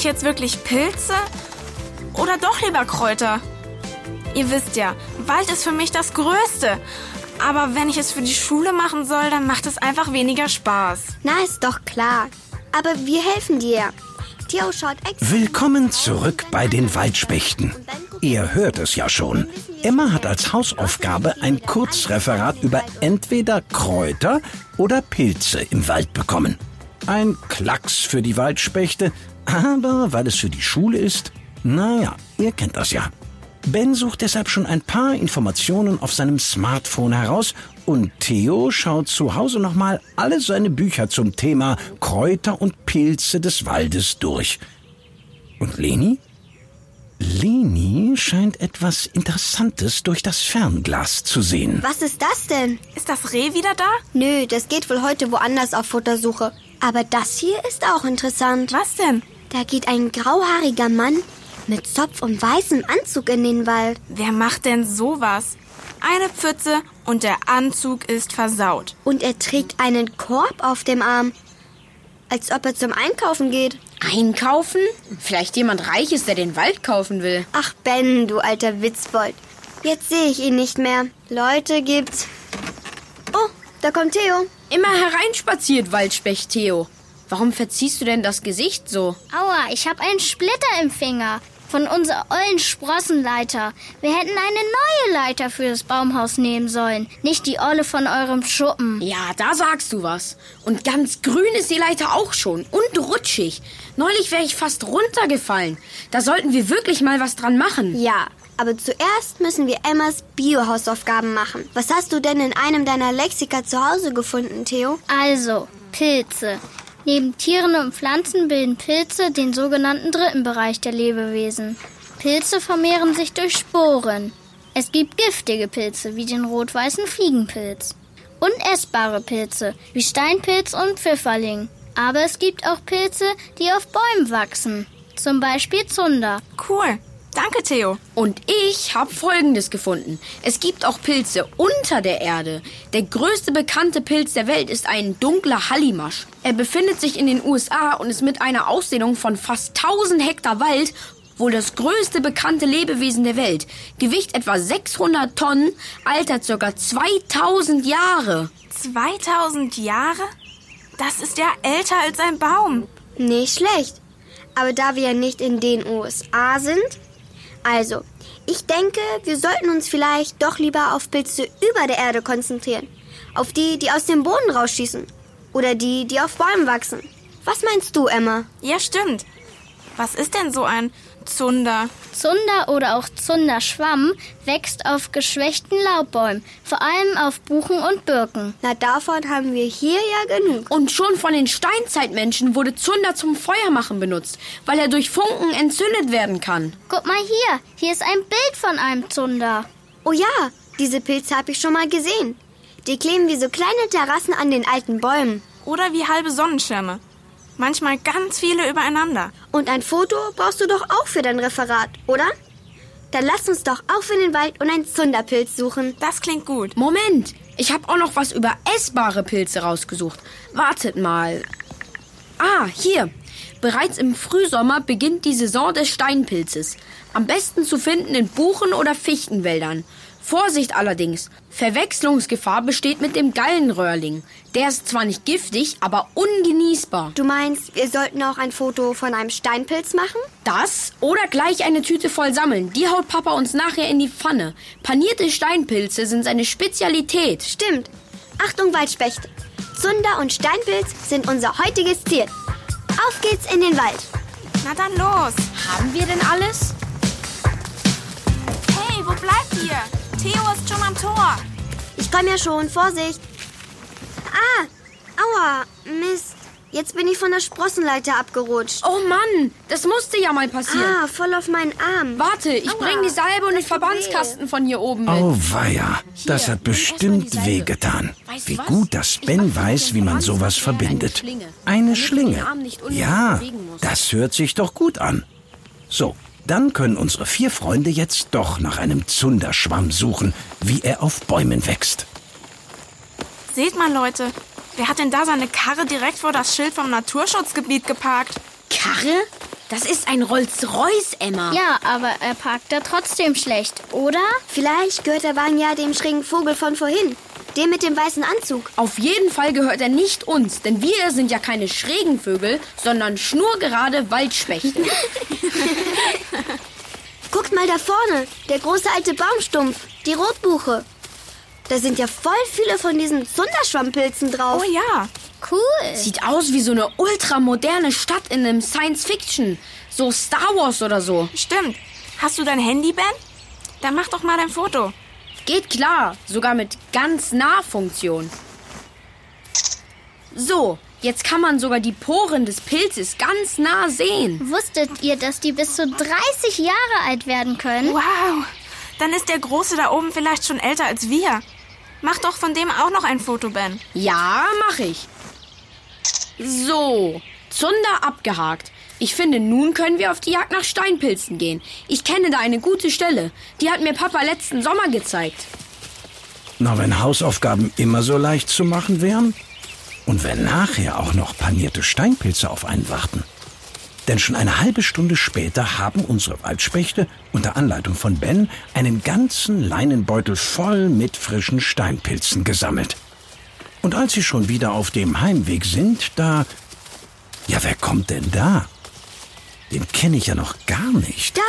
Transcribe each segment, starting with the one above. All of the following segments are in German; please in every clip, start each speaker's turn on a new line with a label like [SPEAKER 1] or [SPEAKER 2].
[SPEAKER 1] Ich jetzt wirklich Pilze oder doch lieber Kräuter? Ihr wisst ja, Wald ist für mich das Größte. Aber wenn ich es für die Schule machen soll, dann macht es einfach weniger Spaß.
[SPEAKER 2] Na, ist doch klar. Aber wir helfen dir. Theo schaut extra.
[SPEAKER 3] Willkommen zurück bei den Waldspechten. Ihr hört es ja schon. Emma hat als Hausaufgabe ein Kurzreferat über entweder Kräuter oder Pilze im Wald bekommen. Ein Klacks für die Waldspechte, aber weil es für die Schule ist, naja, ihr kennt das ja. Ben sucht deshalb schon ein paar Informationen auf seinem Smartphone heraus und Theo schaut zu Hause nochmal alle seine Bücher zum Thema Kräuter und Pilze des Waldes durch. Und Leni? Leni scheint etwas Interessantes durch das Fernglas zu sehen.
[SPEAKER 2] Was ist das denn?
[SPEAKER 1] Ist das Reh wieder da?
[SPEAKER 2] Nö, das geht wohl heute woanders auf Futtersuche. Aber das hier ist auch interessant.
[SPEAKER 1] Was denn?
[SPEAKER 2] Da geht ein grauhaariger Mann mit Zopf und weißem Anzug in den Wald.
[SPEAKER 1] Wer macht denn sowas? Eine Pfütze und der Anzug ist versaut.
[SPEAKER 2] Und er trägt einen Korb auf dem Arm. Als ob er zum Einkaufen geht.
[SPEAKER 4] Einkaufen? Vielleicht jemand Reiches, der den Wald kaufen will.
[SPEAKER 2] Ach Ben, du alter Witzbold. Jetzt sehe ich ihn nicht mehr. Leute gibt's. Oh, da kommt Theo.
[SPEAKER 4] Immer hereinspaziert, Waldspecht Theo. Warum verziehst du denn das Gesicht so?
[SPEAKER 5] Aua, ich hab einen Splitter im Finger. Von unserer ollen Sprossenleiter. Wir hätten eine neue Leiter für das Baumhaus nehmen sollen. Nicht die olle von eurem Schuppen.
[SPEAKER 4] Ja, da sagst du was. Und ganz grün ist die Leiter auch schon. Und rutschig. Neulich wäre ich fast runtergefallen. Da sollten wir wirklich mal was dran machen.
[SPEAKER 2] Ja, aber zuerst müssen wir Emmas Bio-Hausaufgaben machen. Was hast du denn in einem deiner Lexika zu Hause gefunden, Theo?
[SPEAKER 5] Also, Pilze. Neben Tieren und Pflanzen bilden Pilze den sogenannten dritten Bereich der Lebewesen. Pilze vermehren sich durch Sporen. Es gibt giftige Pilze wie den rot-weißen Fliegenpilz. Und essbare Pilze wie Steinpilz und Pfifferling. Aber es gibt auch Pilze, die auf Bäumen wachsen. Zum Beispiel Zunder.
[SPEAKER 1] Cool. Danke, Theo.
[SPEAKER 4] Und ich habe Folgendes gefunden. Es gibt auch Pilze unter der Erde. Der größte bekannte Pilz der Welt ist ein dunkler Hallimasch. Er befindet sich in den USA und ist mit einer Ausdehnung von fast 1000 Hektar Wald wohl das größte bekannte Lebewesen der Welt. Gewicht etwa 600 Tonnen, Alter ca. 2000 Jahre.
[SPEAKER 1] 2000 Jahre? Das ist ja älter als ein Baum.
[SPEAKER 2] Nicht schlecht. Aber da wir ja nicht in den USA sind, also, ich denke, wir sollten uns vielleicht doch lieber auf Pilze über der Erde konzentrieren. Auf die, die aus dem Boden rausschießen. Oder die, die auf Bäumen wachsen. Was meinst du, Emma?
[SPEAKER 1] Ja, stimmt. Was ist denn so ein Zunder?
[SPEAKER 5] Zunder oder auch Zunderschwamm wächst auf geschwächten Laubbäumen, vor allem auf Buchen und Birken.
[SPEAKER 2] Na, davon haben wir hier ja genug.
[SPEAKER 4] Und schon von den Steinzeitmenschen wurde Zunder zum Feuermachen benutzt, weil er durch Funken entzündet werden kann.
[SPEAKER 5] Guck mal hier, hier ist ein Bild von einem Zunder.
[SPEAKER 2] Oh ja, diese Pilze habe ich schon mal gesehen. Die kleben wie so kleine Terrassen an den alten Bäumen.
[SPEAKER 1] Oder wie halbe Sonnenschirme. Manchmal ganz viele übereinander.
[SPEAKER 2] Und ein Foto brauchst du doch auch für dein Referat, oder? Dann lass uns doch auf in den Wald und einen Zunderpilz suchen.
[SPEAKER 1] Das klingt gut.
[SPEAKER 4] Moment, ich habe auch noch was über essbare Pilze rausgesucht. Wartet mal. Ah, hier. Bereits im Frühsommer beginnt die Saison des Steinpilzes. Am besten zu finden in Buchen- oder Fichtenwäldern. Vorsicht allerdings, Verwechslungsgefahr besteht mit dem Gallenröhrling. Der ist zwar nicht giftig, aber ungenießbar.
[SPEAKER 2] Du meinst, wir sollten auch ein Foto von einem Steinpilz machen?
[SPEAKER 4] Das oder gleich eine Tüte voll sammeln. Die haut Papa uns nachher in die Pfanne. Panierte Steinpilze sind seine Spezialität.
[SPEAKER 2] Stimmt. Achtung, Waldspecht. Zunder und Steinpilz sind unser heutiges Ziel. Auf geht's in den Wald.
[SPEAKER 1] Na dann los.
[SPEAKER 4] Haben wir denn alles?
[SPEAKER 1] Hey, wo bleibt ihr? Theo ist schon am Tor.
[SPEAKER 2] Ich komme ja schon. Vorsicht. Ah, aua, Mist. Jetzt bin ich von der Sprossenleiter abgerutscht.
[SPEAKER 4] Oh Mann, das musste ja mal passieren.
[SPEAKER 2] Ah, voll auf meinen Arm.
[SPEAKER 4] Warte, ich
[SPEAKER 2] Aua,
[SPEAKER 4] bring die Salbe und den Verbandskasten von hier oben mit.
[SPEAKER 3] Oh weia, das hat bestimmt wehgetan. Wie gut, dass Ben weiß, wie man sowas verbindet. Eine Schlinge. Ja, das hört sich doch gut an. So, dann können unsere vier Freunde jetzt doch nach einem Zunderschwamm suchen, wie er auf Bäumen wächst.
[SPEAKER 1] Seht mal, Leute. Wer hat denn da seine Karre direkt vor das Schild vom Naturschutzgebiet geparkt?
[SPEAKER 4] Karre? Das ist ein Rolls-Royce, Emma.
[SPEAKER 5] Ja, aber er parkt da trotzdem schlecht, oder?
[SPEAKER 2] Vielleicht gehört der Wagen ja dem schrägen Vogel von vorhin. Dem mit dem weißen Anzug.
[SPEAKER 4] Auf jeden Fall gehört er nicht uns, denn wir sind ja keine schrägen Vögel, sondern schnurgerade Waldspechte.
[SPEAKER 2] Guckt mal da vorne, der große alte Baumstumpf, die Rotbuche. Da sind ja voll viele von diesen Zunderschwammpilzen drauf.
[SPEAKER 1] Oh ja.
[SPEAKER 5] Cool.
[SPEAKER 4] Sieht aus wie so eine ultramoderne Stadt in einem Science-Fiction. So Star Wars oder so.
[SPEAKER 1] Stimmt. Hast du dein Handy, Ben? Dann mach doch mal dein Foto.
[SPEAKER 4] Geht klar, sogar mit ganz nah Funktion. So, jetzt kann man sogar die Poren des Pilzes ganz nah sehen.
[SPEAKER 5] Wusstet ihr, dass die bis zu 30 Jahre alt werden können?
[SPEAKER 1] Wow. Dann ist der Große da oben vielleicht schon älter als wir. Mach doch von dem auch noch ein Foto, Ben.
[SPEAKER 4] Ja, mach ich. So, Zunder abgehakt. Ich finde, nun können wir auf die Jagd nach Steinpilzen gehen. Ich kenne da eine gute Stelle. Die hat mir Papa letzten Sommer gezeigt.
[SPEAKER 3] Na, wenn Hausaufgaben immer so leicht zu machen wären? Und wenn nachher auch noch panierte Steinpilze auf einen warten? Denn schon eine halbe Stunde später haben unsere Waldspechte unter Anleitung von Ben einen ganzen Leinenbeutel voll mit frischen Steinpilzen gesammelt. Und als sie schon wieder auf dem Heimweg sind, da... Ja, wer kommt denn da? Den kenne ich ja noch gar nicht.
[SPEAKER 2] Da,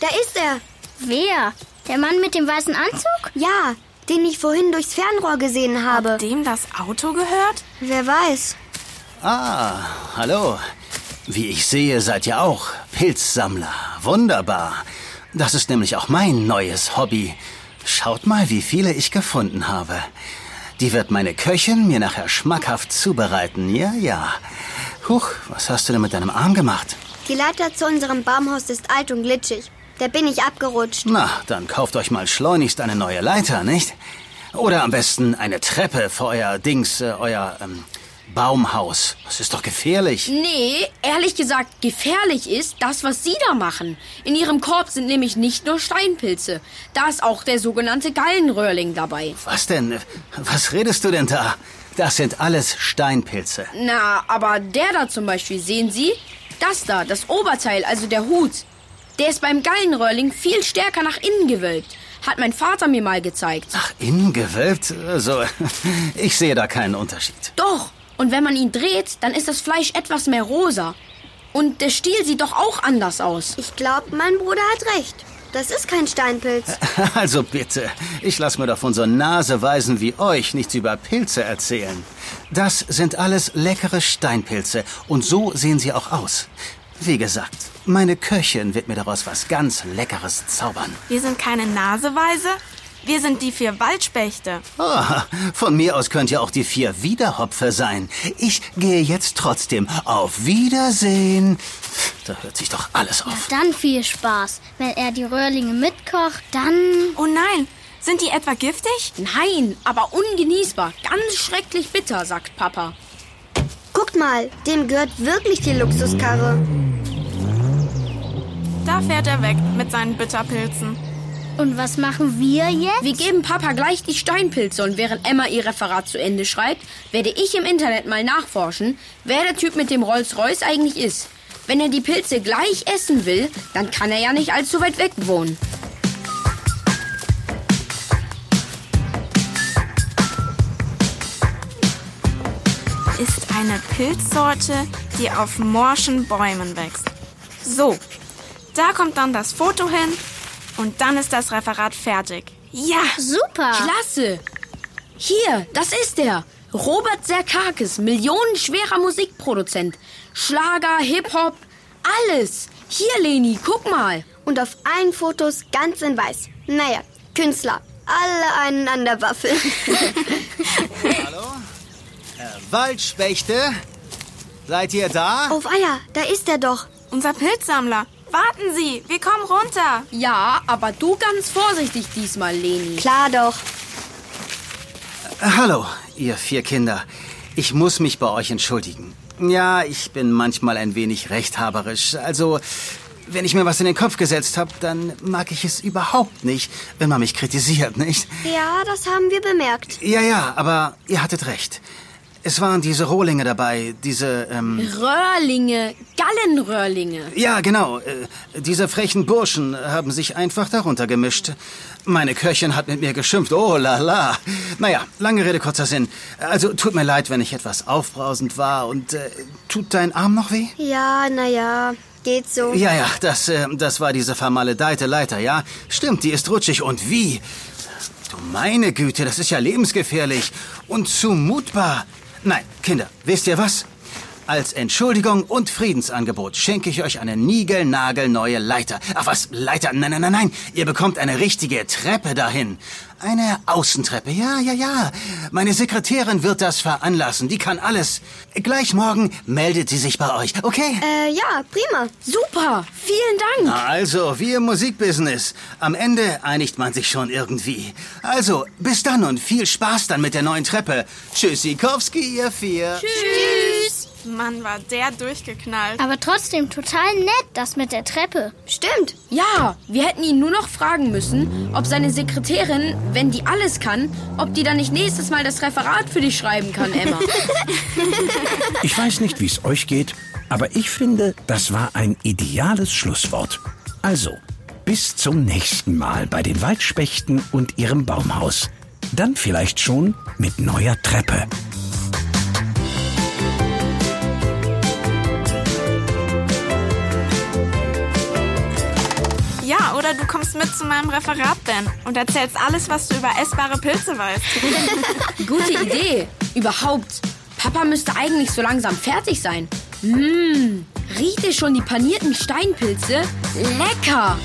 [SPEAKER 2] da ist er.
[SPEAKER 5] Wer? Der Mann mit dem weißen Anzug?
[SPEAKER 2] Ja, den ich vorhin durchs Fernrohr gesehen habe.
[SPEAKER 1] Dem das Auto gehört?
[SPEAKER 2] Wer weiß.
[SPEAKER 6] Ah, hallo. Wie ich sehe, seid ihr auch Pilzsammler. Wunderbar. Das ist nämlich auch mein neues Hobby. Schaut mal, wie viele ich gefunden habe. Die wird meine Köchin mir nachher schmackhaft zubereiten. Ja, ja. Huch, was hast du denn mit deinem Arm gemacht?
[SPEAKER 2] Die Leiter zu unserem Baumhaus ist alt und glitschig. Da bin ich abgerutscht.
[SPEAKER 6] Na, dann kauft euch mal schleunigst eine neue Leiter, nicht? Oder am besten eine Treppe für euer Dings, äh, euer ähm, Baumhaus. Das ist doch gefährlich.
[SPEAKER 4] Nee, ehrlich gesagt, gefährlich ist das, was Sie da machen. In Ihrem Korb sind nämlich nicht nur Steinpilze. Da ist auch der sogenannte Gallenröhrling dabei.
[SPEAKER 6] Was denn? Was redest du denn da? Das sind alles Steinpilze.
[SPEAKER 4] Na, aber der da zum Beispiel, sehen Sie? Das da, das Oberteil, also der Hut. Der ist beim Gallenröhrling viel stärker nach innen gewölbt. Hat mein Vater mir mal gezeigt.
[SPEAKER 6] Ach, innen gewölbt? Also, ich sehe da keinen Unterschied.
[SPEAKER 4] Doch. Und wenn man ihn dreht, dann ist das Fleisch etwas mehr rosa. Und der Stiel sieht doch auch anders aus.
[SPEAKER 2] Ich glaube, mein Bruder hat recht. Das ist kein Steinpilz.
[SPEAKER 6] Also bitte, ich lass mir doch von so Naseweisen wie euch nichts über Pilze erzählen. Das sind alles leckere Steinpilze und so sehen sie auch aus. Wie gesagt, meine Köchin wird mir daraus was ganz Leckeres zaubern.
[SPEAKER 1] Wir sind keine Naseweise. Wir sind die vier Waldspechte.
[SPEAKER 6] Oh, von mir aus könnt ihr auch die vier Wiederhopfe sein. Ich gehe jetzt trotzdem. Auf Wiedersehen. Da hört sich doch alles auf.
[SPEAKER 5] Dann viel Spaß. Wenn er die Röhrlinge mitkocht, dann...
[SPEAKER 1] Oh nein, sind die etwa giftig?
[SPEAKER 4] Nein, aber ungenießbar. Ganz schrecklich bitter, sagt Papa.
[SPEAKER 2] Guckt mal, dem gehört wirklich die Luxuskarre.
[SPEAKER 1] Da fährt er weg mit seinen Bitterpilzen.
[SPEAKER 5] Und was machen wir jetzt?
[SPEAKER 4] Wir geben Papa gleich die Steinpilze und während Emma ihr Referat zu Ende schreibt, werde ich im Internet mal nachforschen, wer der Typ mit dem Rolls-Royce eigentlich ist. Wenn er die Pilze gleich essen will, dann kann er ja nicht allzu weit weg wohnen.
[SPEAKER 1] Ist eine Pilzsorte, die auf morschen Bäumen wächst. So, da kommt dann das Foto hin und dann ist das Referat fertig. Ja,
[SPEAKER 5] Super.
[SPEAKER 4] Klasse! Hier, das ist er. Robert Serkakis, millionenschwerer Musikproduzent. Schlager, Hip-Hop, alles. Hier, Leni, guck mal.
[SPEAKER 2] Und auf allen Fotos ganz in weiß. Naja, Künstler. Alle einen an der Waffel.
[SPEAKER 6] Hallo? Äh, Waldspechte? Seid ihr da?
[SPEAKER 2] Auf Eier, da ist er doch.
[SPEAKER 1] unser Pilzsammler. Warten Sie, wir kommen runter.
[SPEAKER 4] Ja, aber du ganz vorsichtig diesmal, Leni.
[SPEAKER 2] Klar doch.
[SPEAKER 6] Äh, Hallo, ihr vier Kinder. Ich muss mich bei euch entschuldigen. Ja, ich bin manchmal ein wenig rechthaberisch. Also, wenn ich mir was in den Kopf gesetzt habe, dann mag ich es überhaupt nicht, wenn man mich kritisiert, nicht?
[SPEAKER 2] Ja, das haben wir bemerkt.
[SPEAKER 6] Ja, ja, aber ihr hattet recht. Es waren diese Rohlinge dabei, diese, ähm...
[SPEAKER 4] Röhrlinge, Gallenröhrlinge.
[SPEAKER 6] Ja, genau. Äh, diese frechen Burschen haben sich einfach darunter gemischt. Meine Köchin hat mit mir geschimpft. Oh la la. Naja, lange Rede, kurzer Sinn. Also, tut mir leid, wenn ich etwas aufbrausend war. Und äh, tut dein Arm noch weh?
[SPEAKER 2] Ja, naja, geht so.
[SPEAKER 6] Ja, ja, das, äh, das war diese vermaledeite Leiter, ja? Stimmt, die ist rutschig. Und wie? Du meine Güte, das ist ja lebensgefährlich und zumutbar. Nein, Kinder, wisst ihr was? Als Entschuldigung und Friedensangebot schenke ich euch eine niegelnagelneue Leiter. Ach was, Leiter? Nein, nein, nein, nein. Ihr bekommt eine richtige Treppe dahin. Eine Außentreppe, ja, ja, ja. Meine Sekretärin wird das veranlassen. Die kann alles. Gleich morgen meldet sie sich bei euch, okay?
[SPEAKER 2] Äh, ja, prima.
[SPEAKER 4] Super, vielen Dank.
[SPEAKER 6] Also, wie im Musikbusiness. Am Ende einigt man sich schon irgendwie. Also, bis dann und viel Spaß dann mit der neuen Treppe. Tschüssikowski, ihr vier.
[SPEAKER 1] Tschüss. Mann, war der durchgeknallt.
[SPEAKER 5] Aber trotzdem total nett, das mit der Treppe.
[SPEAKER 2] Stimmt.
[SPEAKER 4] Ja, wir hätten ihn nur noch fragen müssen, ob seine Sekretärin, wenn die alles kann, ob die dann nicht nächstes Mal das Referat für dich schreiben kann, Emma.
[SPEAKER 3] Ich weiß nicht, wie es euch geht, aber ich finde, das war ein ideales Schlusswort. Also, bis zum nächsten Mal bei den Waldspechten und ihrem Baumhaus. Dann vielleicht schon mit neuer Treppe.
[SPEAKER 1] Oder du kommst mit zu meinem Referat, Ben, und erzählst alles, was du über essbare Pilze weißt.
[SPEAKER 4] Gute Idee. Überhaupt. Papa müsste eigentlich so langsam fertig sein. Mmm, riecht ihr schon die panierten Steinpilze? Lecker!